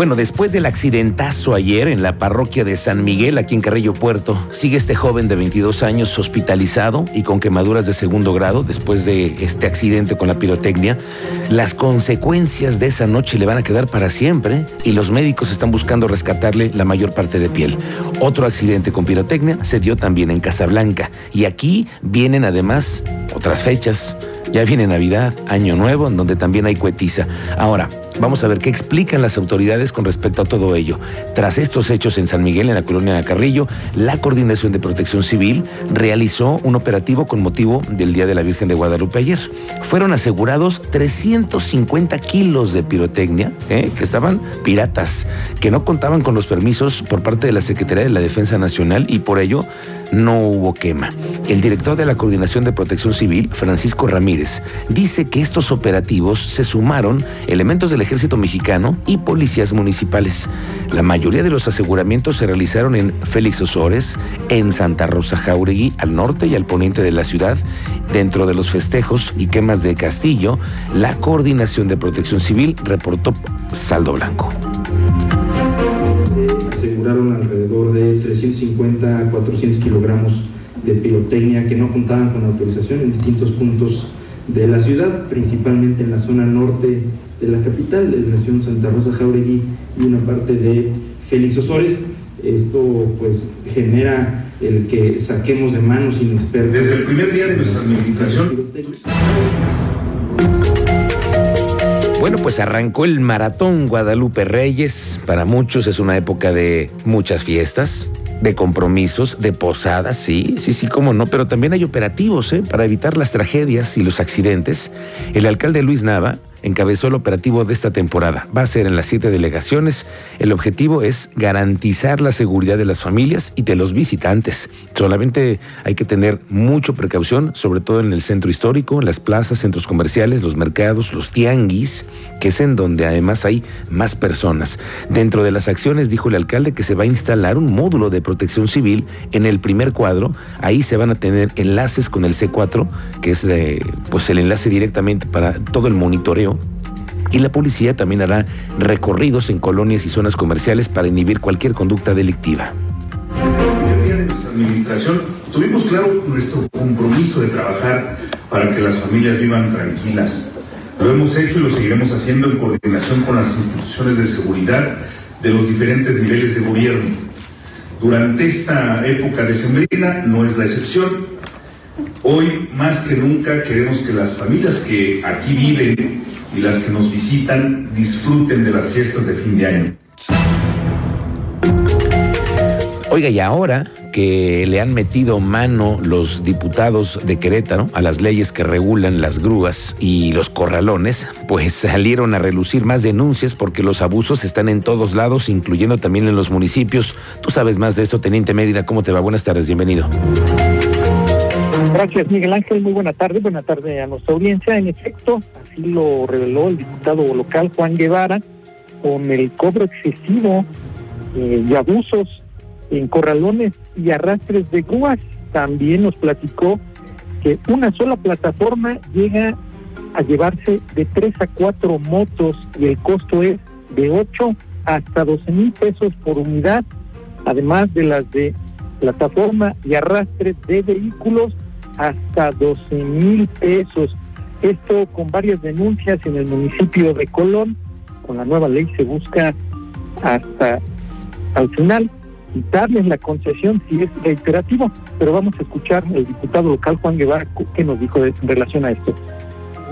Bueno, después del accidentazo ayer en la parroquia de San Miguel, aquí en Carrillo Puerto, sigue este joven de 22 años hospitalizado y con quemaduras de segundo grado después de este accidente con la pirotecnia. Las consecuencias de esa noche le van a quedar para siempre y los médicos están buscando rescatarle la mayor parte de piel. Otro accidente con pirotecnia se dio también en Casablanca y aquí vienen además otras fechas. Ya viene Navidad, Año Nuevo, en donde también hay cuetiza. Ahora, Vamos a ver qué explican las autoridades con respecto a todo ello. Tras estos hechos en San Miguel, en la colonia de Carrillo, la Coordinación de Protección Civil realizó un operativo con motivo del Día de la Virgen de Guadalupe ayer. Fueron asegurados 350 kilos de pirotecnia, ¿eh? que estaban piratas, que no contaban con los permisos por parte de la Secretaría de la Defensa Nacional y por ello no hubo quema. El director de la Coordinación de Protección Civil, Francisco Ramírez, dice que estos operativos se sumaron elementos del ejército mexicano y policías municipales. La mayoría de los aseguramientos se realizaron en Félix Osores, en Santa Rosa Jauregui, al norte y al poniente de la ciudad. Dentro de los festejos y quemas de Castillo, la Coordinación de Protección Civil reportó saldo blanco aseguraron alrededor de 350 a 400 kilogramos de pirotecnia que no contaban con autorización en distintos puntos de la ciudad, principalmente en la zona norte de la capital, de la nación Santa Rosa Jauregui y una parte de Félix Osores. Esto pues genera el que saquemos de manos inexpertos. Desde el primer día de nuestra administración. Bueno, pues arrancó el maratón Guadalupe Reyes. Para muchos es una época de muchas fiestas, de compromisos, de posadas, sí, sí, sí, cómo no, pero también hay operativos ¿eh? para evitar las tragedias y los accidentes. El alcalde Luis Nava encabezó el operativo de esta temporada. Va a ser en las siete delegaciones. El objetivo es garantizar la seguridad de las familias y de los visitantes. Solamente hay que tener mucha precaución, sobre todo en el centro histórico, en las plazas, centros comerciales, los mercados, los tianguis, que es en donde además hay más personas. Dentro de las acciones dijo el alcalde que se va a instalar un módulo de protección civil en el primer cuadro. Ahí se van a tener enlaces con el C4, que es eh, pues el enlace directamente para todo el monitoreo y la policía también hará recorridos en colonias y zonas comerciales para inhibir cualquier conducta delictiva. Día de nuestra administración tuvimos claro nuestro compromiso de trabajar para que las familias vivan tranquilas. Lo hemos hecho y lo seguiremos haciendo en coordinación con las instituciones de seguridad de los diferentes niveles de gobierno. Durante esta época decembrina no es la excepción. Hoy más que nunca queremos que las familias que aquí viven y las que nos visitan disfruten de las fiestas de fin de año. Oiga, y ahora que le han metido mano los diputados de Querétaro a las leyes que regulan las grúas y los corralones, pues salieron a relucir más denuncias porque los abusos están en todos lados, incluyendo también en los municipios. Tú sabes más de esto, Teniente Mérida, ¿cómo te va? Buenas tardes, bienvenido. Gracias, Miguel Ángel. Muy buena tarde. Buena tarde a nuestra audiencia. En efecto, así lo reveló el diputado local Juan Guevara, con el cobro excesivo eh, y abusos en corralones y arrastres de grúas. También nos platicó que una sola plataforma llega a llevarse de tres a cuatro motos y el costo es de 8 hasta 12 mil pesos por unidad, además de las de plataforma y arrastre de vehículos hasta 12 mil pesos. Esto con varias denuncias en el municipio de Colón. Con la nueva ley se busca hasta al final quitarles la concesión si es reiterativo. Pero vamos a escuchar el diputado local Juan Guevara que nos dijo en relación a esto.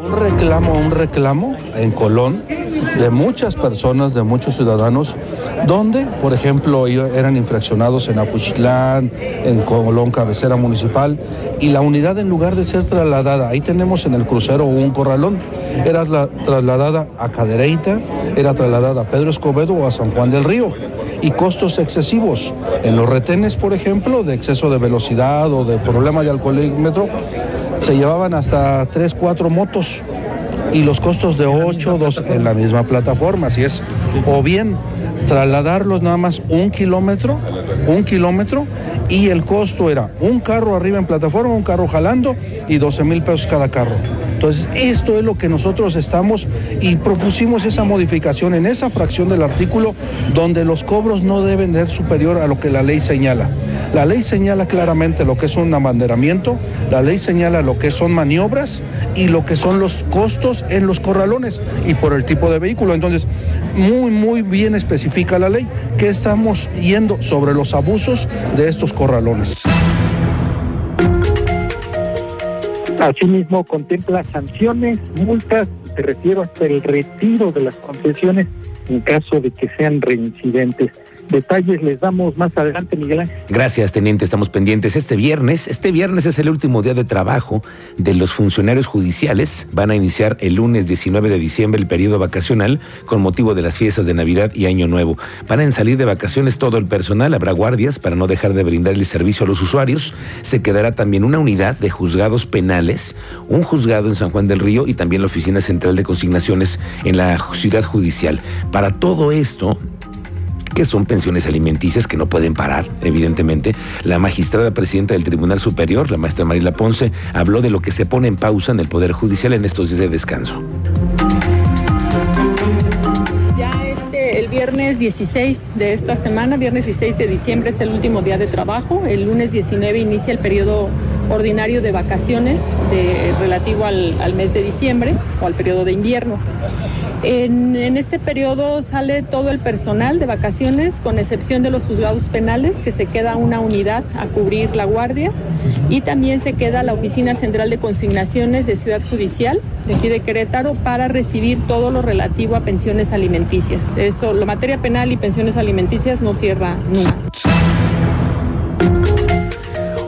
Un reclamo, un reclamo en Colón de muchas personas, de muchos ciudadanos, donde, por ejemplo, eran infraccionados en Apuchitlán, en Colón, cabecera municipal, y la unidad en lugar de ser trasladada, ahí tenemos en el crucero un corralón, era trasladada a Cadereyta, era trasladada a Pedro Escobedo o a San Juan del Río y costos excesivos. En los retenes, por ejemplo, de exceso de velocidad o de problema de alcoholímetro, se llevaban hasta 3, 4 motos y los costos de 8, 2 en la misma plataforma, así es, o bien trasladarlos nada más un kilómetro, un kilómetro, y el costo era un carro arriba en plataforma, un carro jalando y 12 mil pesos cada carro. Entonces, esto es lo que nosotros estamos y propusimos esa modificación en esa fracción del artículo donde los cobros no deben ser superior a lo que la ley señala. La ley señala claramente lo que es un abanderamiento, la ley señala lo que son maniobras y lo que son los costos en los corralones y por el tipo de vehículo. Entonces, muy, muy bien especifica la ley que estamos yendo sobre los abusos de estos corralones. Asimismo, contempla sanciones, multas, te refiero hasta el retiro de las concesiones en caso de que sean reincidentes. Detalles les damos más adelante, Miguel Ángel. Gracias, teniente. Estamos pendientes. Este viernes, este viernes es el último día de trabajo de los funcionarios judiciales. Van a iniciar el lunes 19 de diciembre el periodo vacacional con motivo de las fiestas de Navidad y Año Nuevo. Van a salir de vacaciones todo el personal. Habrá guardias para no dejar de brindar el servicio a los usuarios. Se quedará también una unidad de juzgados penales, un juzgado en San Juan del Río y también la Oficina Central de Consignaciones en la ciudad judicial. Para todo esto, que son pensiones alimenticias que no pueden parar, evidentemente. La magistrada presidenta del Tribunal Superior, la maestra Marila Ponce, habló de lo que se pone en pausa en el Poder Judicial en estos días de descanso. Viernes 16 de esta semana, viernes 16 de diciembre, es el último día de trabajo. El lunes 19 inicia el periodo ordinario de vacaciones relativo al, al mes de diciembre o al periodo de invierno. En, en, este periodo sale todo el personal de vacaciones, con excepción de los juzgados penales, que se queda una unidad a cubrir la guardia, y también se queda la Oficina Central de Consignaciones de Ciudad Judicial, de aquí de Querétaro, para recibir todo lo relativo a pensiones alimenticias. Eso, la materia penal y pensiones alimenticias no cierra nunca.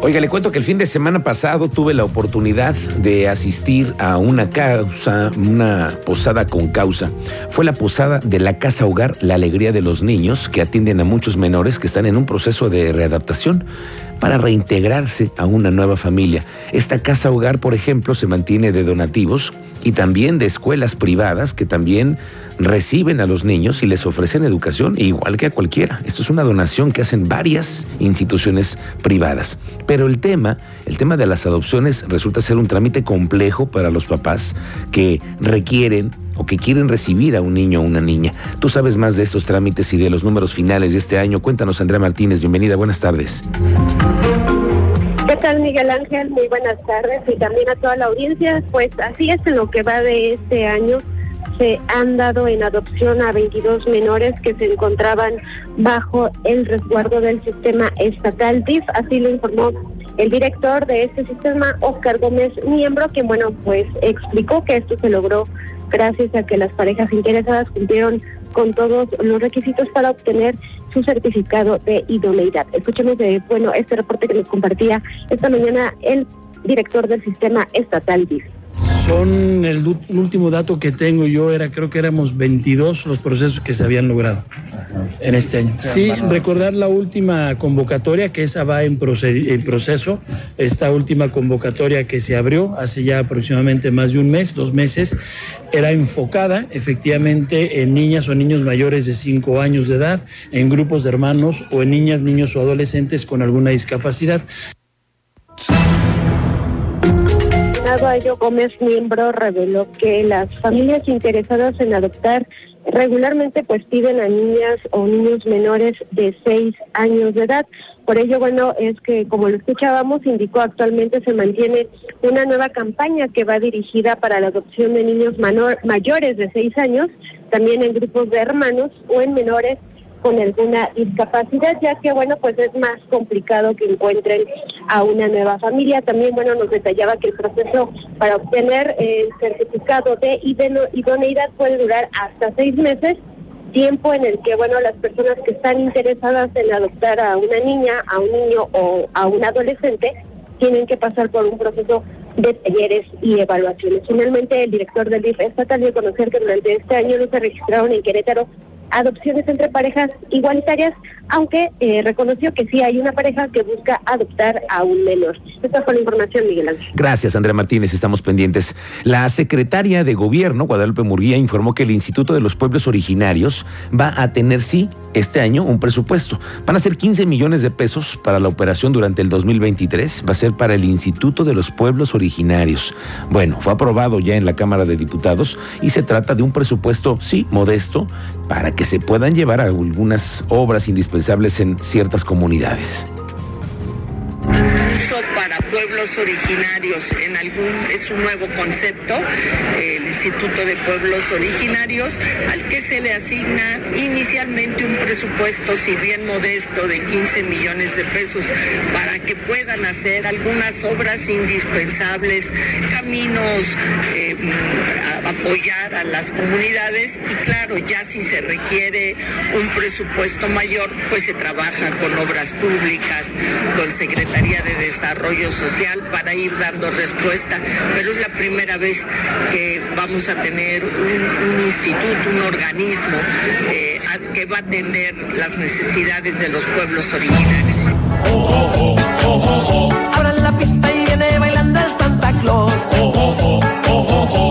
Oiga, le cuento que el fin de semana pasado tuve la oportunidad de asistir a una causa, una posada con causa. Fue la posada de la Casa Hogar La Alegría de los Niños, que atienden a muchos menores que están en un proceso de readaptación para reintegrarse a una nueva familia. Esta casa hogar, por ejemplo, se mantiene de donativos y también de escuelas privadas que también reciben a los niños y les ofrecen educación igual que a cualquiera. Esto es una donación que hacen varias instituciones privadas. Pero el tema, el tema de las adopciones resulta ser un trámite complejo para los papás que requieren o que quieren recibir a un niño o una niña. Tú sabes más de estos trámites y de los números finales de este año. Cuéntanos, Andrea Martínez. Bienvenida, buenas tardes. ¿Qué tal, Miguel Ángel? Muy buenas tardes y también a toda la audiencia. Pues así es en lo que va de este año. Se han dado en adopción a 22 menores que se encontraban bajo el resguardo del sistema estatal DIF. Así lo informó el director de este sistema, Oscar Gómez Miembro, que bueno, pues explicó que esto se logró gracias a que las parejas interesadas cumplieron con todos los requisitos para obtener su certificado de idoneidad. Escuchemos de, bueno, este reporte que nos compartía esta mañana el director del sistema estatal DIF. Son el último dato que tengo yo era creo que éramos 22 los procesos que se habían logrado en este año. Sí, recordar la última convocatoria que esa va en, en proceso, esta última convocatoria que se abrió hace ya aproximadamente más de un mes, dos meses, era enfocada efectivamente en niñas o niños mayores de 5 años de edad, en grupos de hermanos o en niñas, niños o adolescentes con alguna discapacidad. A ello, Gómez Miembro reveló que las familias interesadas en adoptar regularmente pues piden a niñas o niños menores de 6 años de edad. Por ello, bueno, es que como lo escuchábamos, indicó actualmente se mantiene una nueva campaña que va dirigida para la adopción de niños mayores de 6 años, también en grupos de hermanos o en menores con alguna discapacidad, ya que, bueno, pues es más complicado que encuentren a una nueva familia. También, bueno, nos detallaba que el proceso para obtener el certificado de idoneidad puede durar hasta seis meses, tiempo en el que, bueno, las personas que están interesadas en adoptar a una niña, a un niño o a un adolescente, tienen que pasar por un proceso de talleres y evaluaciones. Finalmente, el director del DIF estatal dio a conocer que durante este año no se registraron en Querétaro adopciones entre parejas igualitarias, aunque eh, reconoció que sí hay una pareja que busca adoptar a un menor. Esta fue la información, Miguel Ángel. Gracias, Andrea Martínez. Estamos pendientes. La secretaria de Gobierno, Guadalupe Murguía, informó que el Instituto de los Pueblos Originarios va a tener, sí, este año un presupuesto. Van a ser 15 millones de pesos para la operación durante el 2023. Va a ser para el Instituto de los Pueblos Originarios. Bueno, fue aprobado ya en la Cámara de Diputados y se trata de un presupuesto, sí, modesto, para que se puedan llevar algunas obras indispensables en ciertas comunidades. Para pueblos originarios en algún es un nuevo concepto el Instituto de Pueblos Originarios al que se le asigna inicialmente un presupuesto si bien modesto de 15 millones de pesos para que puedan hacer algunas obras indispensables caminos eh, apoyar a las comunidades y claro ya si se requiere un presupuesto mayor pues se trabaja con obras públicas con Secretaría de Desarrollo Social para ir dando respuesta, pero es la primera vez que vamos a tener un, instituto, un organismo eh, que va a atender las necesidades de los pueblos originarios. 哦，哦，哦哦，哦 oh.